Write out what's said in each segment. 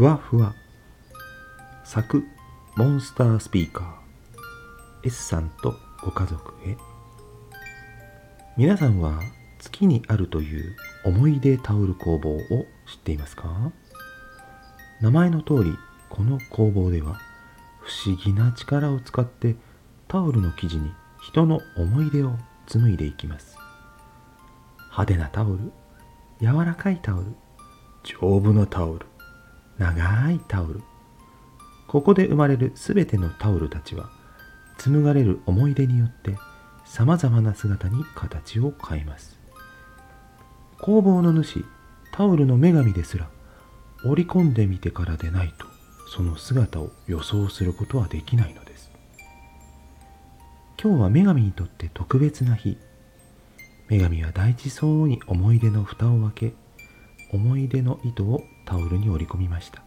ふわふわ。作モンスタースピーカー。S さんとご家族へ。皆さんは月にあるという思い出タオル工房を知っていますか？名前の通りこの工房では不思議な力を使ってタオルの生地に人の思い出を紡いでいきます。派手なタオル柔らかいタオル丈夫なタオル。長いタオル。ここで生まれるすべてのタオルたちは紡がれる思い出によってさまざまな姿に形を変えます。工房の主タオルの女神ですら織り込んでみてからでないとその姿を予想することはできないのです。今日は女神にとって特別な日。女神は大事そうに思い出の蓋を開け思い出の糸をタオルに織り込みました。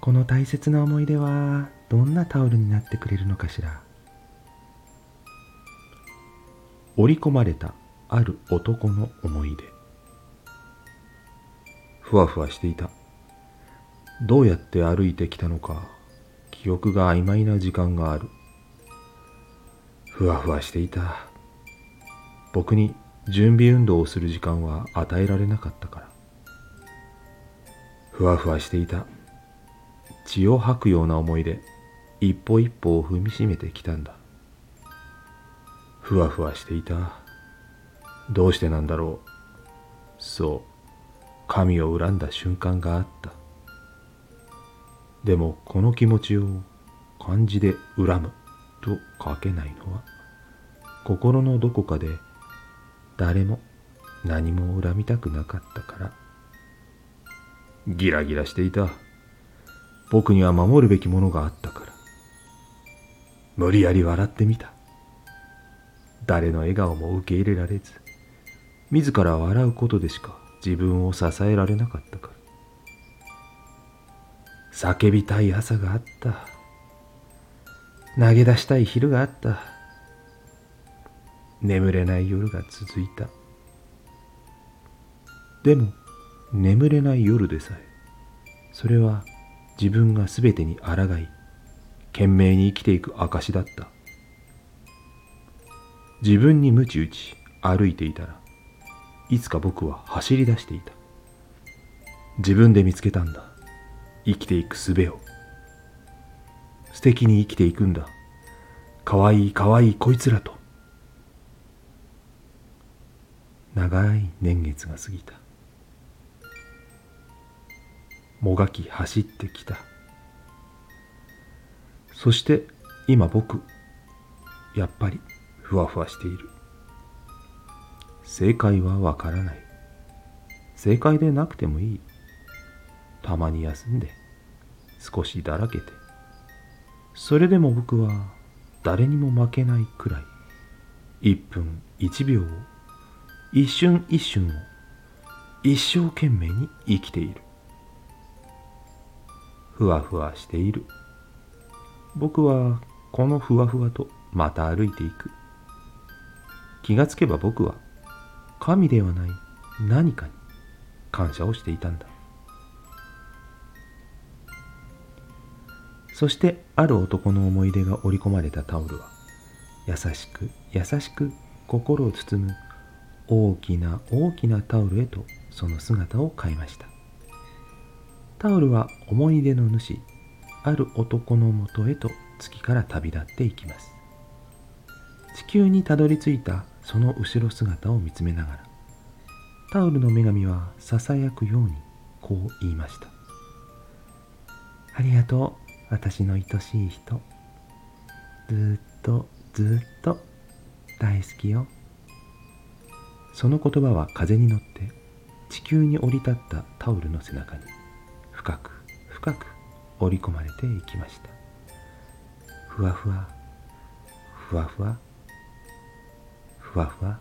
この大切な思い出はどんなタオルになってくれるのかしら。織り込まれたある男の思い出。ふわふわしていた。どうやって歩いてきたのか記憶が曖昧な時間がある。ふわふわしていた。僕に準備運動をする時間は与えられなかったから。ふわふわしていた。血を吐くような思いで一歩一歩を踏みしめてきたんだ。ふわふわしていた。どうしてなんだろう。そう。神を恨んだ瞬間があった。でもこの気持ちを漢字で恨む。と書けないのは心のどこかで誰も何も恨みたくなかったから。ギラギラしていた。僕には守るべきものがあったから。無理やり笑ってみた。誰の笑顔も受け入れられず自ら笑うことでしか自分を支えられなかったから。叫びたい朝があった。投げ出したい昼があった。眠れない夜が続いた。でも眠れない夜でさえそれは自分が全てに抗い懸命に生きていく証だった。自分に鞭打ち歩いていたらいつか僕は走り出していた。自分で見つけたんだ。生きていく術を。素敵に生きていくんだ。かわいいかわいいこいつらと。長い年月が過ぎた。もがき走ってきた。そして今僕やっぱりふわふわしている。正解はわからない。正解でなくてもいい。たまに休んで少しだらけて。それでも僕は誰にも負けないくらい一分一秒を一瞬一瞬を一生懸命に生きている。ふわふわしている。僕はこのふわふわとまた歩いていく。気がつけば僕は神ではない何かに感謝をしていたんだ。そしてある男の思い出が織り込まれたタオルは優しく優しく心を包む大きな大きなタオルへとその姿を変えました。タオルは思い出の主ある男のもとへと月から旅立っていきます。地球にたどり着いたその後ろ姿を見つめながらタオルの女神はささやくようにこう言いました。ありがとう私の愛しい人。ずっとずっと大好きよ。その言葉は風に乗って地球に降り立ったタオルの背中に。深く深く織り込まれていきました。ふわふわふわふわふわふわ